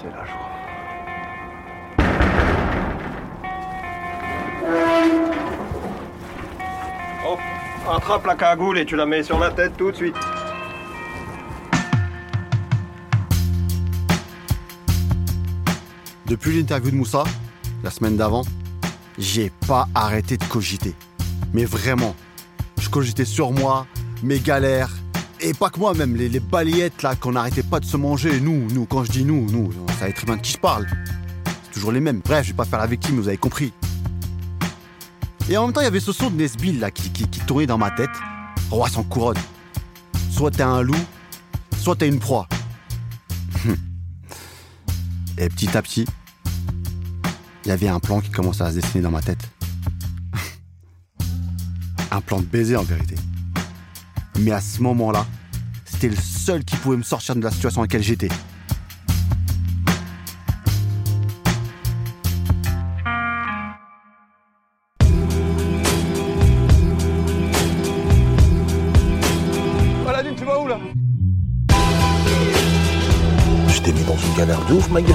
c'est la joie. Oh, attrape la cagoule et tu la mets sur la tête tout de suite. Depuis l'interview de Moussa, la semaine d'avant, j'ai pas arrêté de cogiter. Mais vraiment, je cogitais sur moi, mes galères, et pas que moi même, les, les balayettes là qu'on n'arrêtait pas de se manger. Nous, nous, quand je dis nous, nous, vous savez très bien de qui je parle. C'est toujours les mêmes. Bref, je vais pas faire la victime, vous avez compris. Et en même temps, il y avait ce son de Nesbill là qui, qui, qui tournait dans ma tête. Roi sans couronne. Soit t'es un loup, soit t'es une proie. Et petit à petit, il y avait un plan qui commençait à se dessiner dans ma tête. un plan de baiser en vérité. Mais à ce moment-là, c'était le seul qui pouvait me sortir de la situation dans laquelle j'étais. Tu vas où là? Je t'ai mis dans une galère de ouf, ma gueule.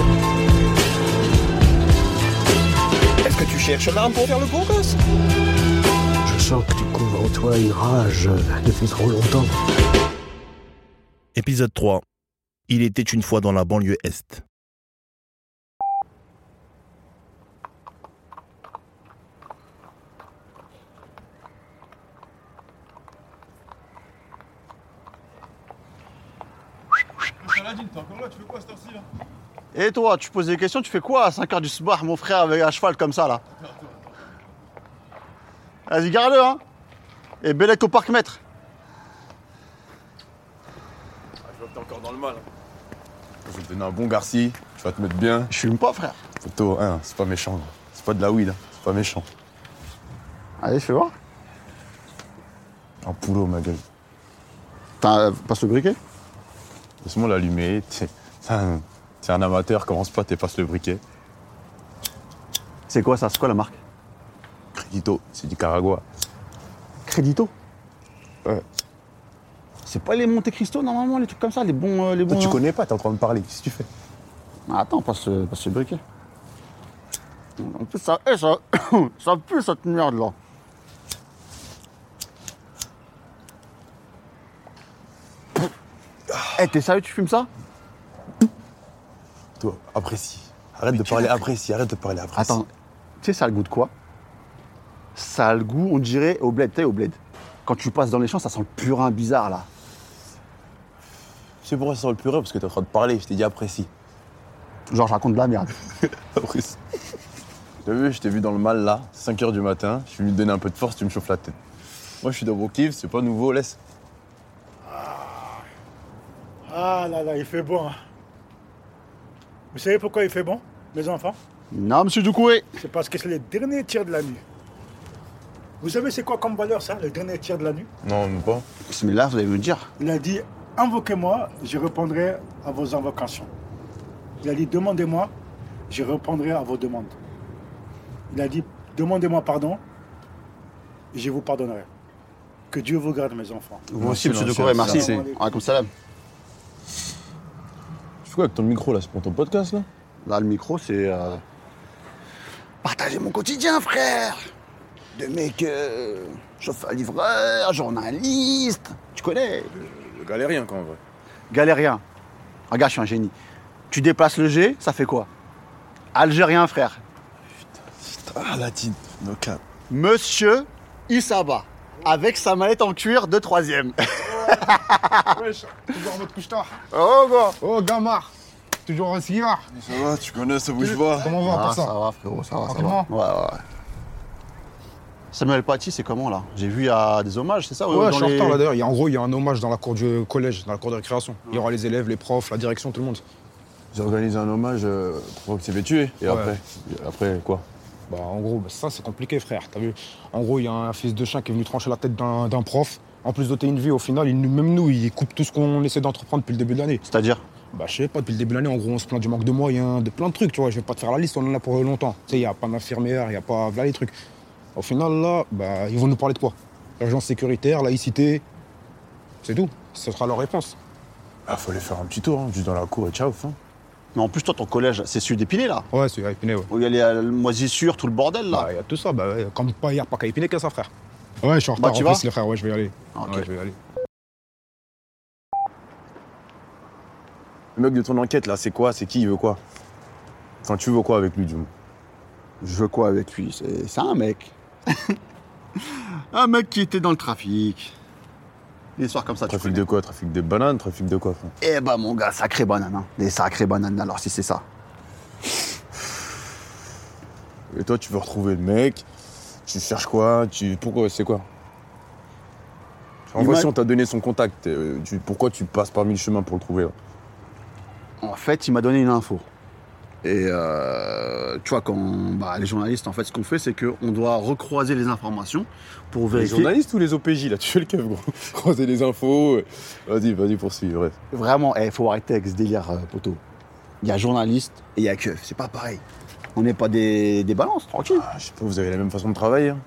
Est-ce que tu cherches l'arme pour faire le beau gosse? Sens que tu couvres en toi une rage depuis trop longtemps. Épisode 3. Il était une fois dans la banlieue Est. Paladine, t'es encore là, tu fais quoi cette heure-ci là Et toi, tu poses des questions, tu fais quoi à 5h du soir, mon frère, avec un cheval comme ça là? Vas-y, garde-le, hein Et Bellec au parc maître. Je vois que t'es encore dans le mal. Je vais te donner un bon garci, tu vas te mettre bien. Je fume pas, frère. Photo, hein, c'est pas méchant. gros. C'est pas de la weed, hein, c'est pas méchant. Allez, fais voir. Un poulot, ma gueule. T'as, passe le briquet? Laisse-moi l'allumer. T'es t'es un, t'es un amateur, commence pas, t'es passe le briquet. C'est quoi ça? C'est quoi la marque? Crédito, c'est du Caragua. Crédito Ouais. C'est pas les Monte Cristo normalement, les trucs comme ça, les bons. euh, les Toi, bons tu connais pas, t'es en train de parler. Qu'est-ce que tu fais? Ah, Attends, passe, le- passe le briquet. En plus, ça, eh, ça, ça pue cette merde là. Eh, t'es sérieux, tu fumes ça? Toi, apprécie. Arrête de parler apprécie, arrête de parler apprécie. Attends, tu sais, ça a le goût de quoi? Ça a le goût, on dirait, au bled, tu sais, au bled. Quand tu passes dans les champs, ça sent le purin bizarre là. Tu sais pourquoi ça sent le purée Parce que t'es en train de parler, je t'ai dit apprécie. Genre, je raconte de la merde. Apprécie. T'as vu, je t'ai vu dans le mal là, 5h du matin, je suis venu te donner un peu de force, tu me chauffes la tête. Moi je suis dans mon kiff, c'est pas nouveau, laisse. Ah là là, il fait bon. hein. Vous savez pourquoi il fait bon, mes enfants? Non, monsieur Doucouré C'est parce que c'est le dernier tir de la nuit. Vous savez c'est quoi comme valeur ça, le dernier tir de la nuit? Non, même pas. Bismillah, vous allez me dire. Il a dit invoquez-moi, je répondrai à vos invocations. Il a dit demandez-moi, je répondrai à vos demandes. Il a dit demandez-moi pardon, et je vous pardonnerai. Que Dieu vous garde, mes enfants. Vous aussi, monsieur merci, Doucouré, merci. Alaykoum salam. Tu fais quoi avec ton micro là C'est pour ton podcast là Là, le micro, c'est. euh, Partager mon quotidien, frère De mec. euh, chauffeur-livreur, journaliste. Tu connais Le galérien quand en vrai. Galérien. Regarde, je suis un génie. Tu déplaces le G, ça fait quoi? Algérien, frère. Ah la tine, no cap. Monsieur Issaba. Avec sa mallette en cuir de troisième. Wesh, toujours en mode couche-tard. oh, gars Oh, Gamard, toujours un cigare. Ça va, tu connais, ça bouge pas. Comment on va Ah, pour ça ça va, frérot, ça va, ça va. Ouais, ouais. Samuel Paty, c'est comment là? J'ai vu il y a des hommages, c'est ça? Ouais, dans je suis en retard là d'ailleurs. Il y a- En gros, il y a un hommage dans la cour du collège, dans la cour de récréation. Il y aura les élèves, les profs, la direction, tout le monde. J'ai organisé un hommage euh, pour que tu fait tuer. Et Ouais. après Après quoi? Bah, en gros, bah, ça c'est compliqué, frère. T'as vu? En gros, il y a un fils de chien qui est venu trancher la tête d'un d'un prof. En plus d'ôter une vie, au final, il, nous- même nous, il coupe tout ce qu'on essaie d'entreprendre depuis le début de l'année. C'est-à-dire? Bah, je sais pas, depuis le début de l'année, en gros, on se plaint du manque de moyens, de plein de trucs, tu vois. Je vais pas te faire la liste, on en a pour longtemps. Tu sais, il y a pas d'infirmière, il y a pas. Voilà les trucs. Au final, là, bah, ils vont nous parler de quoi? Urgence sécuritaire, laïcité. C'est tout. Ce sera leur réponse. Ah, faut aller faire un petit tour, hein, juste dans la cour et ciao, fin. Mais en plus, toi, ton collège, c'est celui d'Épinay, là. Ouais, c'est à Épinay, ouais. Où il y a les euh, moisissures, tout le bordel, là. Bah, il y a tout ça, bah. Comme pas, il n'y a pas qu'à Épinay que ça, frère. Ouais, je suis en Bah, retard tu en vas plus, les frères, ouais, je vais y aller. Ah. Ouais, je vais y aller. Le mec de ton enquête, là, c'est quoi? C'est qui Il veut quoi? Enfin, tu veux quoi avec lui, du moins? Je veux quoi avec lui? C'est c'est un mec. un mec qui était dans le trafic. Des histoires comme ça, Trafic de quoi? Trafic de bananes? Trafic de quoi, Eh bah, mon gars, sacré banane. Hein. Des sacrés bananes, alors, si c'est ça. Et toi, tu veux retrouver le mec? Tu cherches quoi? Tu... Pourquoi C'est quoi? En vrai, si on t'a donné son contact, euh, tu- pourquoi tu passes par mille chemins pour le trouver là? En fait, il m'a donné une info. Et euh, tu vois, quand bah, les journalistes, en fait, ce qu'on fait, c'est qu'on doit recroiser les informations pour Les vérifier. journalistes ou les OPJ là Tu fais le keuf, gros. Croiser les infos. euh, Vas-y, vas-y, poursuis, bref. Vraiment, il faut arrêter avec ce délire, euh, poteau. Il y a journaliste et il y a keuf. C'est pas pareil. On n'est pas des, des balances, tranquille. Ah, je sais pas, vous avez la même façon de travailler. hein.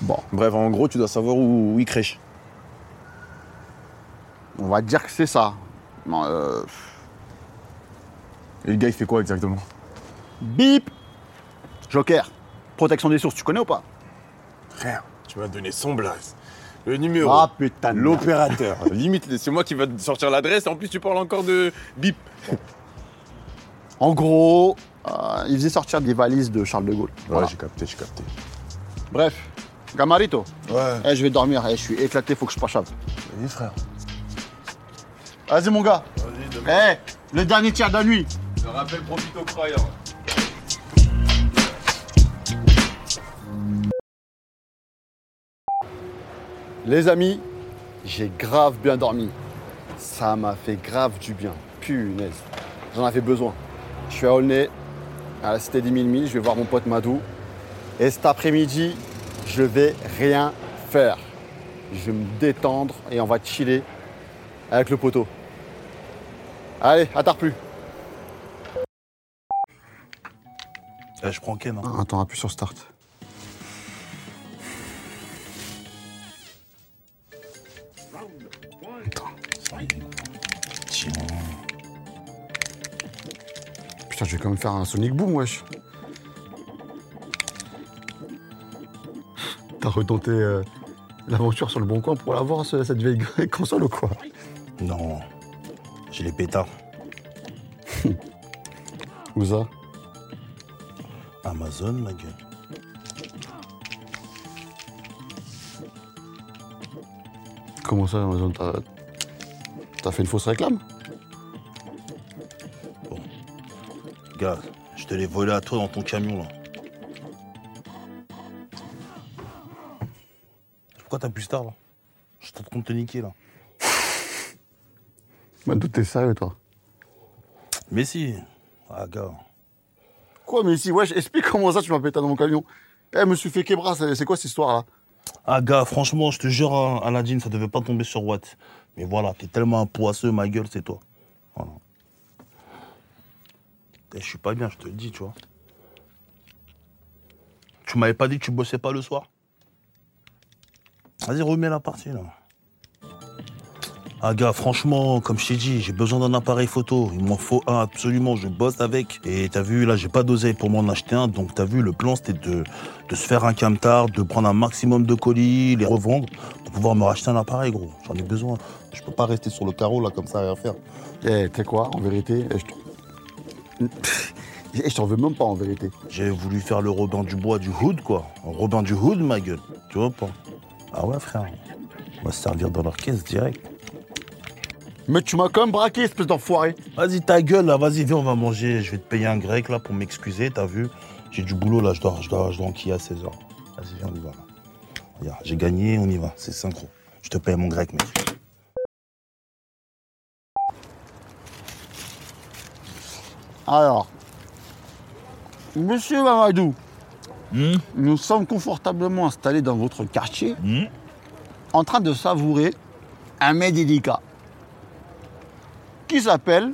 Bon, Bref, en gros, tu dois savoir où, où il crèche. on va dire que c'est ça. Non, euh, Et le gars, il fait quoi exactement? Bip Joker, protection des sources, tu connais ou pas? Frère, tu m'as donné son blaze. Le numéro. Ah putain. L'opérateur. Limite, c'est moi qui va te sortir l'adresse. En plus, tu parles encore de bip. En gros, euh, il faisait sortir des valises de Charles de Gaulle. Ouais, Voilà. j'ai capté, j'ai capté. Bref, Gamarito, Ouais. eh, je vais dormir, eh, je suis éclaté, faut que je pachave. Vas-y, frère. Vas-y mon gars. Eh, le dernier tiers de la nuit. Je rappelle, profite aux croyants. Les amis, j'ai grave bien dormi. Ça m'a fait grave du bien. Punaise. J'en avais besoin. Je suis à Aulnay, à la cité des mille milles. Je vais voir mon pote Madou. Et cet après-midi, je vais rien faire. Je vais me détendre et on va chiller avec le poteau. Allez, à tard plus. Eh, je prends Ken. hein. Attends, appuie sur start. Tiens. Putain, je vais quand même faire un Sonic Boom, wesh. T'as retenté euh, l'aventure sur le bon coin pour l'avoir, ce- cette vieille console ou quoi? Non. J'ai les pétards. Où ça? Amazon, ma gueule. Comment ça, Amazon T'as t'as fait une fausse réclame? Gars, je te l'ai volé à toi dans ton camion, là. Pourquoi t'as plus tard, là? Je suis en train de te niquer, là. Madou, t'es sérieux, toi? Mais si. Ah, gars. Quoi, mais si, wesh, explique comment ça tu m'as pété dans mon camion. Eh, me suis fait québra, c'est quoi cette histoire-là Ah, gars, franchement, je te jure, hein, Aladdin, ça devait pas tomber sur Watt. Mais voilà, t'es tellement un poisseux, ma gueule, c'est toi. Voilà. Eh, Je suis pas bien, je te le dis, tu vois. Tu m'avais pas dit que tu bossais pas le soir? Vas-y, remets la partie, là. Ah, gars, franchement, comme je t'ai dit, j'ai besoin d'un appareil photo. Il m'en faut un absolument, je bosse avec. Et t'as vu, là, j'ai pas d'oseille pour m'en acheter un. Donc, t'as vu, le plan, c'était de, de se faire un camtar, de prendre un maximum de colis, les revendre, pour pouvoir me racheter un appareil, gros. J'en ai besoin. Je peux pas rester sur le carreau, là, comme ça, à rien faire. Eh, tu sais quoi, en vérité, eh, je t'en... Eh, je t'en veux même pas, en vérité. J'ai voulu faire le Robin du Bois du Hood, quoi. Un Robin du Hood, ma gueule. Tu vois pas? Ah ouais, frère. On va se servir dans leur caisse direct. Mais tu m'as quand même braqué, espèce d'enfoiré. Vas-y, ta gueule, là, vas-y, viens, on va manger. Je vais te payer un grec, là, pour m'excuser, t'as vu J'ai du boulot, là, je dois, je dois, je dois enquiller à 16h. Vas-y, viens, on y va, là. Regarde, j'ai gagné, on y va, c'est synchro. Je te paye mon grec, mec. Alors, monsieur Mamadou, Hmm nous sommes confortablement installés dans votre quartier, Hmm en train de savourer un mets délicat qui s'appelle.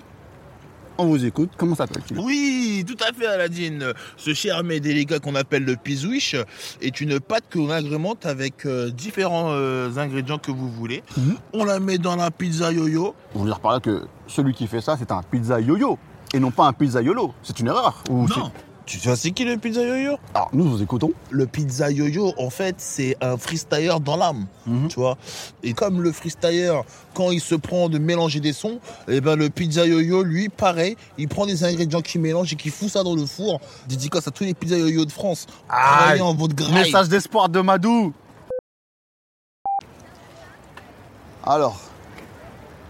On vous écoute, comment s'appelle-t-il Oui, tout à fait, Aladine. Ce cher mais délicat qu'on appelle le pizouiche est une pâte que l'on agrémente avec euh, différents euh, ingrédients que vous voulez. Mhm. On la met dans la pizza yo-yo. Vous dire par là que celui qui fait ça, c'est un pizza yo-yo. et non pas un pizzaiolo. C'est une erreur. Ou Non. Tu sais c'est qui le pizza yo-yo Alors, nous vous écoutons. Le pizza yo-yo, en fait, c'est un freestyler dans l'âme, Mhm. tu vois. Et comme le freestyler, quand il se prend de mélanger des sons, et ben le pizza yo-yo, lui, pareil, il prend des ingrédients qu'il mélange et qu'il fout ça dans le four. Dédicace à tous les pizza yo-yo de France. Travaillez en votre graille. Message d'espoir de Madou. Alors,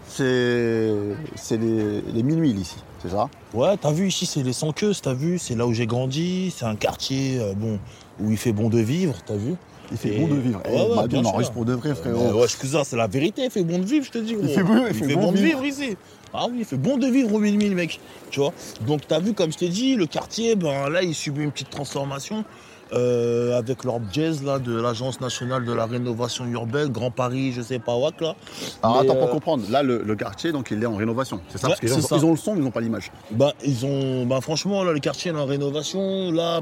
c'est c'est les, les milles ici, c'est ça Ouais, t'as vu ici, c'est les sans queues, t'as vu, c'est là où j'ai grandi, c'est un quartier euh, bon où il fait bon de vivre, t'as vu. Il fait Et- bon de vivre. Ouais, Eh, ouais, Madou, bien on sûr. enregistre pour de vrai, frérot. ouais, cousin, c'est la vérité, il fait bon de vivre, je te dis. gros. fait bon- il fait bon de de vivre ici. Ah oui, il fait bon de vivre au mille mille, mec. Tu vois. Donc t'as vu, comme je t'ai dit, le quartier, ben là, il subit une petite transformation. Euh, avec leur jazz là de l'agence nationale de la rénovation urbaine, Grand Paris, je sais pas what là. Alors Mais, attends, pour euh, comprendre, là, le, le quartier, donc, il est en rénovation, c'est ça Ouais, Parce ont, ça. ils ont le son, mais ils n'ont pas l'image. Bah, ils ont, bah, franchement, là, le quartier est en rénovation. Là,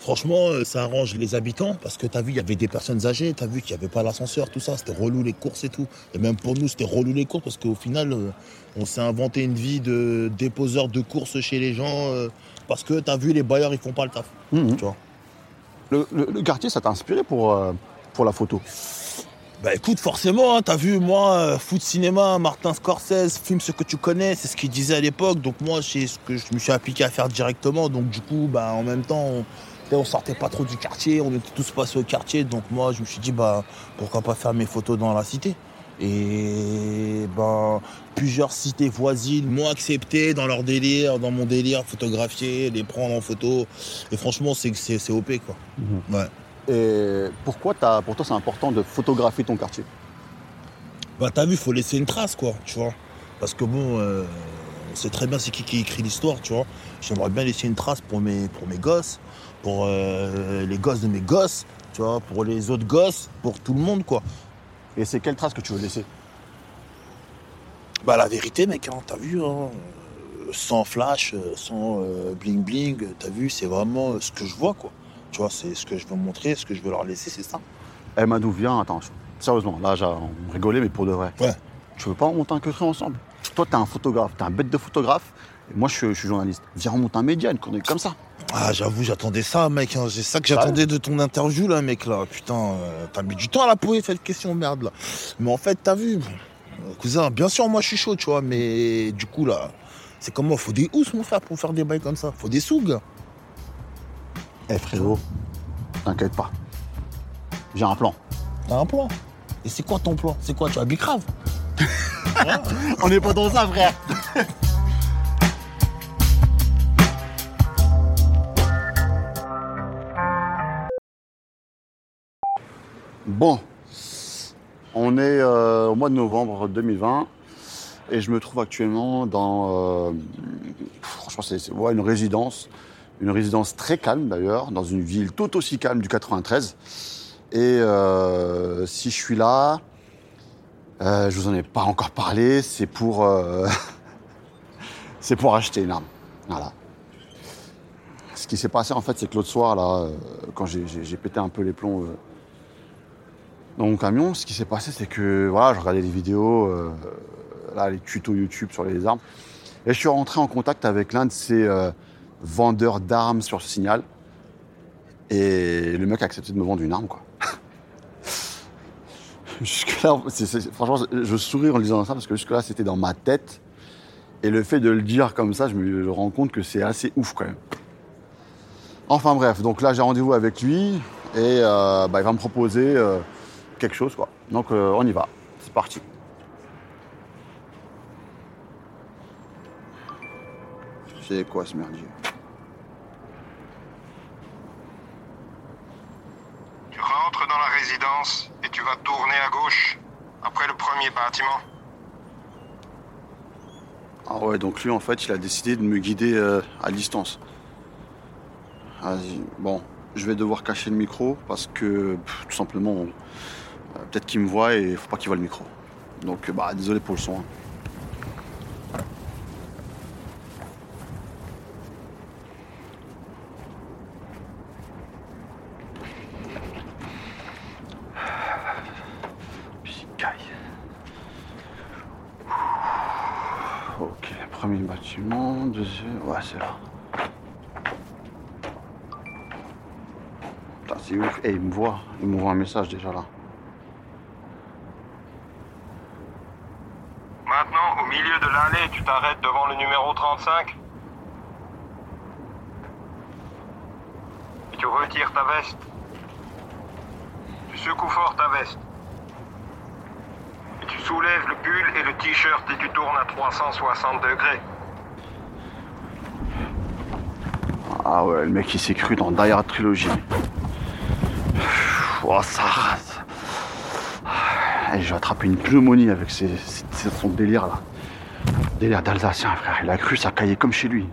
franchement, euh, ça arrange les habitants parce que t'as vu, il y avait des personnes âgées. T'as vu qu'il n'y avait pas l'ascenseur, tout ça. C'était relou les courses et tout. Et même pour nous, c'était relou les courses parce qu'au final, on s'est inventé une vie de déposeur de courses chez les gens parce que t'as vu, les bailleurs, ils font pas le taf. Mhm. Tu vois. Le, quartier, ça t'a inspiré pour, euh, la photo? Bah écoute, forcément, hein, t'as vu, moi, euh, foot cinéma, Martin Scorsese, filme ce que tu connais, c'est ce qu'il disait à l'époque. Donc moi, c'est ce que je me suis appliqué à faire directement. Donc du coup, bah en même temps, on, on sortait pas trop du quartier, on était tous passés au quartier. Donc moi, je me suis dit, bah pourquoi pas faire mes photos dans la cité et ben, plusieurs cités voisines m'ont accepté dans leur délire, dans mon délire, photographier, les prendre en photo. Et franchement, c'est c'est c'est OP quoi. Ouais. Et pourquoi t'as- pour toi, c'est important de photographier ton quartier? Bah t'as vu, faut laisser une trace quoi, tu vois. Parce que bon, euh, on sait très bien c'est qui qui écrit l'histoire, tu vois. J'aimerais bien laisser une trace pour mes, pour mes gosses, pour euh, les gosses de mes gosses, tu vois, pour les autres gosses, pour tout le monde quoi. Et c'est quelle trace que tu veux laisser Bah la vérité mec, hein, t'as vu, hein, sans flash, euh, sans euh, bling bling, t'as vu, c'est vraiment euh, ce que je vois quoi. Tu vois, c'est ce que je veux montrer, ce que je veux leur laisser, c'est ça. Eh Madou, viens, attends, sérieusement, là, j'ai- on rigolait, mais pour de vrai. Ouais. Tu veux pas monter un queutru ensemble? Toi, t'es un photographe, t'es un bête de photographe, moi, je suis, je suis journaliste. Viens, on monte un média, une connerie comme ça. Ah, j'avoue, j'attendais ça, mec. hein. C'est ça que j'attendais de ton interview, là, mec, là. Putain, euh, t'as mis du temps à la poser cette question, merde, là. Mais en fait, t'as vu, cousin, bien sûr, moi, je suis chaud, tu vois, mais du coup, là, c'est comme moi, faut des housses, mon frère, pour faire des bails comme ça. Faut des sous, gars. Eh frérot, t'inquiète pas. J'ai un plan. T'as un plan? Et c'est quoi ton plan? C'est quoi, tu as Bicrave On n'est pas dans ça, frère Bon, on est euh, au mois de novembre 2020 et je me trouve actuellement dans, euh, une résidence, une résidence très calme d'ailleurs, dans une ville tout aussi calme du 93. Et euh, si je suis là, je vous en ai pas encore parlé, c'est pour, c'est pour acheter une arme. Voilà. Ce qui s'est passé en fait, c'est que l'autre soir là, quand j'ai- pété un peu les plombs dans mon camion, ce qui s'est passé, c'est que voilà, je regardais des vidéos, euh, là, les tutos YouTube sur les armes, et je suis rentré en contact avec l'un de ces euh, vendeurs d'armes sur signal, et le mec a accepté de me vendre une arme, quoi. Jusque-là, franchement, je souris en disant ça parce que jusque-là, c'était dans ma tête. Et le fait de le dire comme ça, je me rends compte que c'est assez ouf quand même. Enfin bref, donc là, j'ai rendez-vous avec lui et euh, bah, il va me proposer quelque chose, quoi. Donc euh, on y va. C'est parti. C'est quoi ce merdier? Tu rentres dans la résidence et tu vas tourner à gauche, après le premier bâtiment. Ah ouais, donc lui, en fait, il a décidé de me guider euh, à distance. Vas-y, bon, je vais devoir cacher le micro parce que, pff, tout simplement, on- peut-être qu'il me voit et faut pas qu'il voit le micro. Donc, euh, bah, désolé pour le son. hein. Ok, premier bâtiment, deuxième. Ouais, c'est là. Putain, c'est ouf. Et il me voit. Il m'envoie un message déjà là. Maintenant, au milieu de l'allée, tu t'arrêtes devant le numéro 35. Et tu retires ta veste. Tu secoues fort ta veste. Et tu soulèves le pull et le t-shirt et tu tournes à 360 degrés. Ah ouais, le mec il s'est cru dans Hard Trilogy. Oh, ça rase. Et je vais attraper une pneumonie avec ses- son délire là. Délire d'Alsacien, frère. Il a cru ça caillait comme chez lui.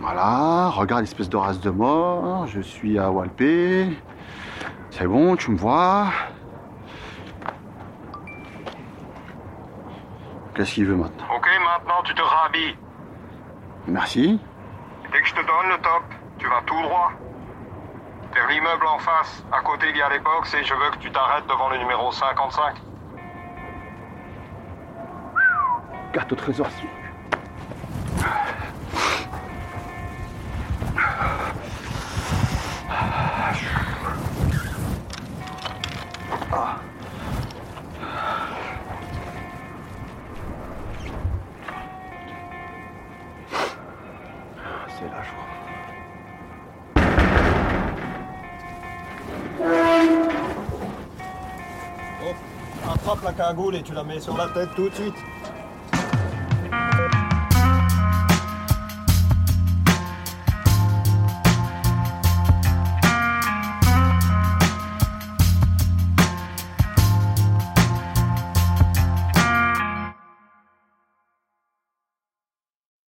Voilà, regarde l'espèce de race de mort. Je suis à Walpé. C'est bon, tu me vois. Qu'est-ce qu'il veut maintenant? Ok, maintenant tu te rhabilles. Merci. Dès que je te donne le top, tu vas tout droit. Vers l'immeuble en face, à côté il y a les box et je veux que tu t'arrêtes devant le numéro 55. Carte au trésor. Ah. C'est là, je crois. Attrape la cagoule et tu la mets sur la tête tout de suite.